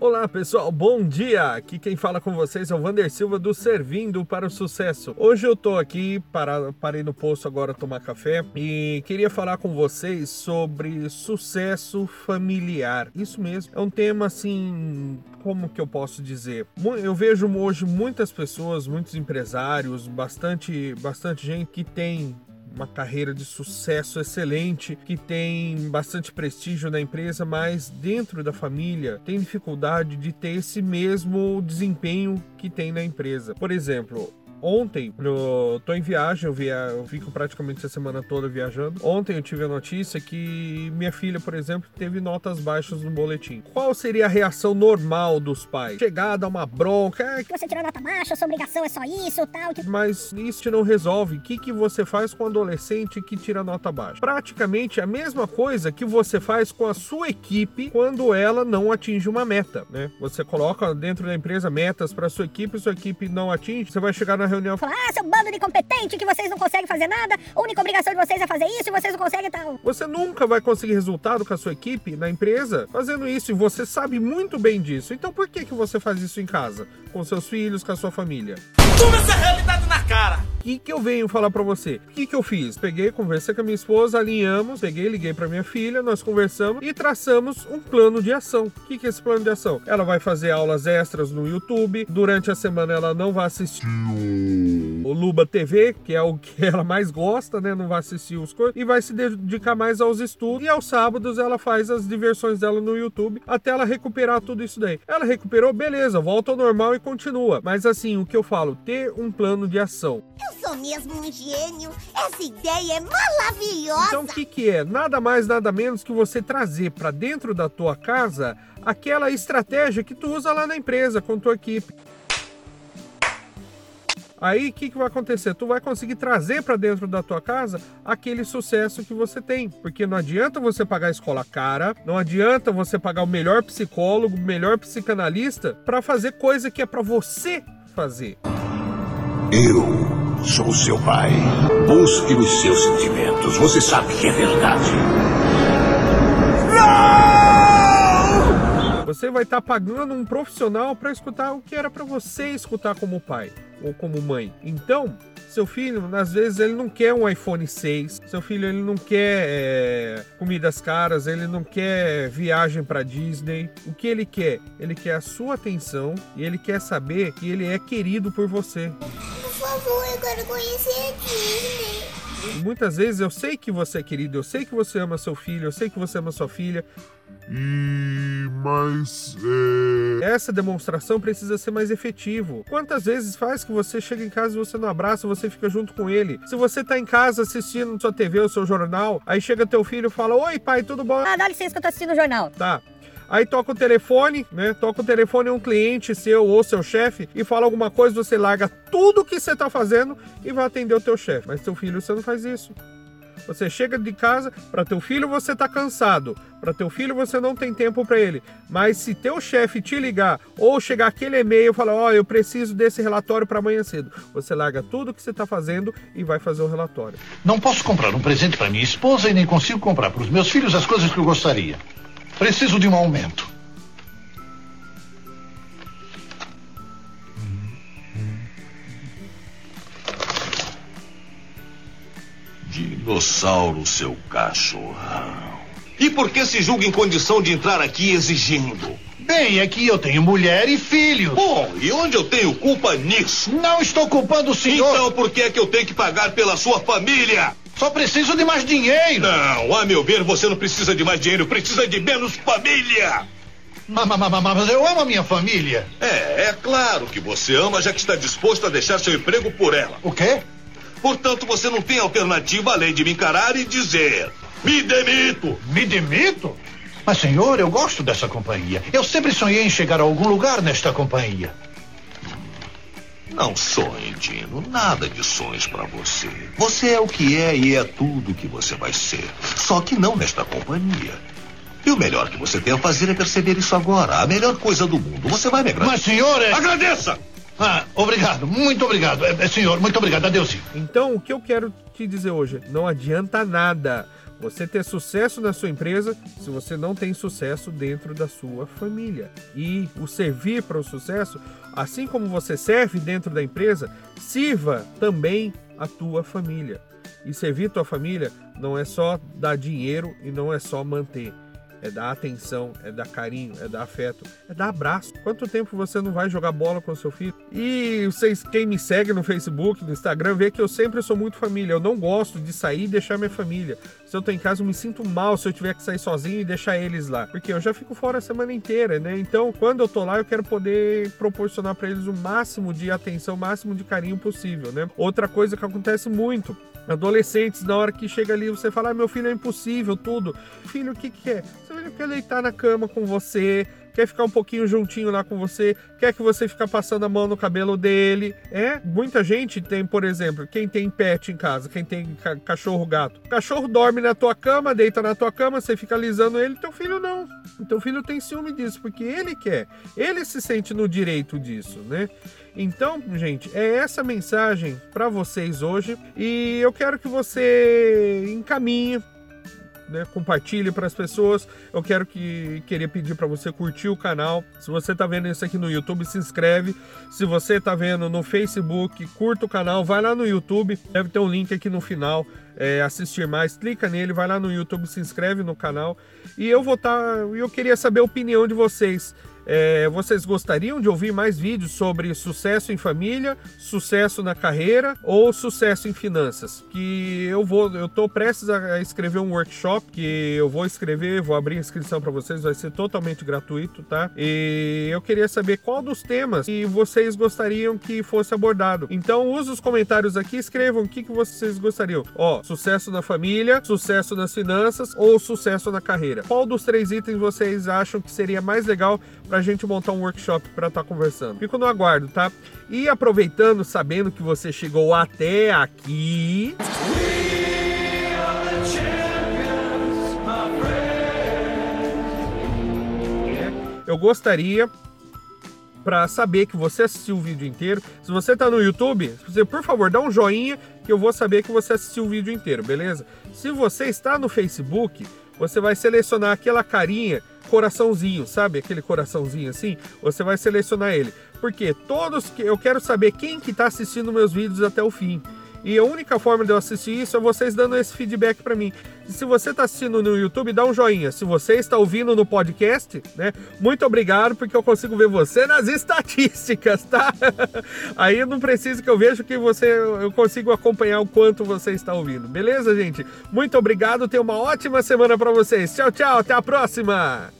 Olá pessoal, bom dia! Aqui quem fala com vocês é o Vander Silva do Servindo para o Sucesso. Hoje eu tô aqui, para, parei no posto agora tomar café e queria falar com vocês sobre sucesso familiar. Isso mesmo, é um tema assim, como que eu posso dizer? Eu vejo hoje muitas pessoas, muitos empresários, bastante, bastante gente que tem uma carreira de sucesso excelente, que tem bastante prestígio na empresa, mas dentro da família tem dificuldade de ter esse mesmo desempenho que tem na empresa. Por exemplo, Ontem, eu tô em viagem, eu, via, eu fico praticamente a semana toda viajando. Ontem eu tive a notícia que minha filha, por exemplo, teve notas baixas no boletim. Qual seria a reação normal dos pais? Chegar, dar uma bronca. É... Você tirou nota baixa, sua obrigação é só isso, tal. Que... Mas isso não resolve. O que, que você faz com o adolescente que tira nota baixa? Praticamente a mesma coisa que você faz com a sua equipe quando ela não atinge uma meta, né? Você coloca dentro da empresa metas para sua equipe, sua equipe não atinge, você vai chegar na reunião. Falar, ah, seu bando de incompetente que vocês não conseguem fazer nada, a única obrigação de vocês é fazer isso e vocês não conseguem tal. Você nunca vai conseguir resultado com a sua equipe na empresa fazendo isso e você sabe muito bem disso. Então por que, que você faz isso em casa? Com seus filhos, com a sua família? Toma essa realidade na cara! O que, que eu venho falar para você? O que, que eu fiz? Peguei, conversei com a minha esposa, alinhamos, peguei, liguei para minha filha, nós conversamos e traçamos um plano de ação. O que, que é esse plano de ação? Ela vai fazer aulas extras no YouTube, durante a semana ela não vai assistir o Luba TV, que é o que ela mais gosta, né? Não vai assistir os coisas, e vai se dedicar mais aos estudos. E aos sábados ela faz as diversões dela no YouTube até ela recuperar tudo isso daí. Ela recuperou, beleza, volta ao normal e continua. Mas assim, o que eu falo, ter um plano de ação. Eu sou mesmo um gênio. Essa ideia é maravilhosa. Então o que que é? Nada mais, nada menos que você trazer para dentro da tua casa aquela estratégia que tu usa lá na empresa com tua equipe. Aí o que, que vai acontecer? Tu vai conseguir trazer para dentro da tua casa aquele sucesso que você tem. Porque não adianta você pagar a escola cara, não adianta você pagar o melhor psicólogo, o melhor psicanalista para fazer coisa que é para você fazer. Eu sou seu pai. Busque os seus sentimentos. Você sabe que é verdade. Você vai estar tá pagando um profissional para escutar o que era para você escutar como pai ou como mãe. Então, seu filho, às vezes, ele não quer um iPhone 6. Seu filho, ele não quer é, comidas caras. Ele não quer viagem para Disney. O que ele quer? Ele quer a sua atenção e ele quer saber que ele é querido por você. Por favor, eu quero conhecer a Disney. E muitas vezes eu sei que você é querido, eu sei que você ama seu filho, eu sei que você ama sua filha. E mas é... essa demonstração precisa ser mais efetivo. Quantas vezes faz que você chega em casa e você não abraça, você fica junto com ele? Se você tá em casa assistindo sua TV ou seu jornal, aí chega teu filho e fala: "Oi, pai, tudo bom?" Ah, dá licença que eu tô assistindo o jornal. Tá. Aí toca o telefone, né? Toca o telefone um cliente seu ou seu chefe e fala alguma coisa, você larga tudo que você tá fazendo e vai atender o teu chefe. Mas teu filho você não faz isso. Você chega de casa, para teu filho você tá cansado, para teu filho você não tem tempo para ele. Mas se teu chefe te ligar ou chegar aquele e-mail e falar: "Ó, oh, eu preciso desse relatório para amanhã cedo". Você larga tudo que você tá fazendo e vai fazer o relatório. Não posso comprar um presente para minha esposa e nem consigo comprar para os meus filhos as coisas que eu gostaria. Preciso de um aumento. Dinossauro, seu cachorrão. E por que se julga em condição de entrar aqui exigindo? Bem, aqui eu tenho mulher e filhos. Bom, e onde eu tenho culpa nisso? Não estou culpando o senhor. Então por que é que eu tenho que pagar pela sua família? Só preciso de mais dinheiro. Não, a meu ver, você não precisa de mais dinheiro, precisa de menos família. Mas, mas, mas, mas eu amo a minha família. É, é claro que você ama, já que está disposto a deixar seu emprego por ela. O quê? Portanto, você não tem alternativa além de me encarar e dizer: me demito. Me demito? Mas, senhor, eu gosto dessa companhia. Eu sempre sonhei em chegar a algum lugar nesta companhia. Não sonhe, Dino. Nada de sonhos para você. Você é o que é e é tudo que você vai ser. Só que não nesta companhia. E o melhor que você tem a fazer é perceber isso agora. A melhor coisa do mundo. Você vai me agradecer. Mas, senhor, é... Agradeça! Ah, obrigado. Muito obrigado. É, é, senhor, muito obrigado. Adeus. Então, o que eu quero te dizer hoje? Não adianta nada você ter sucesso na sua empresa se você não tem sucesso dentro da sua família. E o servir para o sucesso, assim como você serve dentro da empresa, sirva também a tua família. E servir tua família não é só dar dinheiro e não é só manter é dar atenção, é dar carinho, é dar afeto, é dar abraço. Quanto tempo você não vai jogar bola com seu filho? E vocês, quem me segue no Facebook, no Instagram, vê que eu sempre sou muito família. Eu não gosto de sair e deixar minha família. Se eu tô em casa, eu me sinto mal se eu tiver que sair sozinho e deixar eles lá. Porque eu já fico fora a semana inteira, né? Então, quando eu tô lá, eu quero poder proporcionar para eles o máximo de atenção, o máximo de carinho possível, né? Outra coisa que acontece muito adolescentes, na hora que chega ali, você fala: ah, meu filho é impossível, tudo. Filho, o que, que é? Seu filho quer deitar na cama com você, quer ficar um pouquinho juntinho lá com você, quer que você fique passando a mão no cabelo dele. É, muita gente tem, por exemplo, quem tem pet em casa, quem tem ca cachorro, gato. O cachorro dorme na tua cama, deita na tua cama, você fica alisando ele, teu filho não. Teu filho tem ciúme disso, porque ele quer. Ele se sente no direito disso, né? Então, gente, é essa mensagem para vocês hoje e eu quero que você encaminhe né, compartilhe para as pessoas. Eu quero que queria pedir para você curtir o canal. Se você está vendo isso aqui no YouTube, se inscreve. Se você está vendo no Facebook, curta o canal, vai lá no YouTube, deve ter um link aqui no final. É, assistir mais, clica nele, vai lá no YouTube, se inscreve no canal e eu vou estar. Tá, eu queria saber a opinião de vocês. É, vocês gostariam de ouvir mais vídeos sobre sucesso em família, sucesso na carreira ou sucesso em finanças? Que eu vou, eu tô prestes a escrever um workshop que eu vou escrever, vou abrir inscrição para vocês, vai ser totalmente gratuito, tá? E eu queria saber qual dos temas que vocês gostariam que fosse abordado. Então, use os comentários aqui, escrevam o que, que vocês gostariam. Ó, sucesso na família, sucesso nas finanças ou sucesso na carreira. Qual dos três itens vocês acham que seria mais legal gente montar um workshop para estar tá conversando. Fico no aguardo, tá? E aproveitando, sabendo que você chegou até aqui. Eu gostaria para saber que você assistiu o vídeo inteiro. Se você está no YouTube, você por favor dá um joinha que eu vou saber que você assistiu o vídeo inteiro, beleza? Se você está no Facebook, você vai selecionar aquela carinha coraçãozinho, sabe? Aquele coraçãozinho assim, você vai selecionar ele. Porque todos que eu quero saber quem que tá assistindo meus vídeos até o fim. E a única forma de eu assistir isso é vocês dando esse feedback para mim. Se você está assistindo no YouTube, dá um joinha. Se você está ouvindo no podcast, né? Muito obrigado, porque eu consigo ver você nas estatísticas, tá? Aí não precisa que eu veja que você eu consigo acompanhar o quanto você está ouvindo. Beleza, gente? Muito obrigado. Tenha uma ótima semana para vocês. Tchau, tchau. Até a próxima.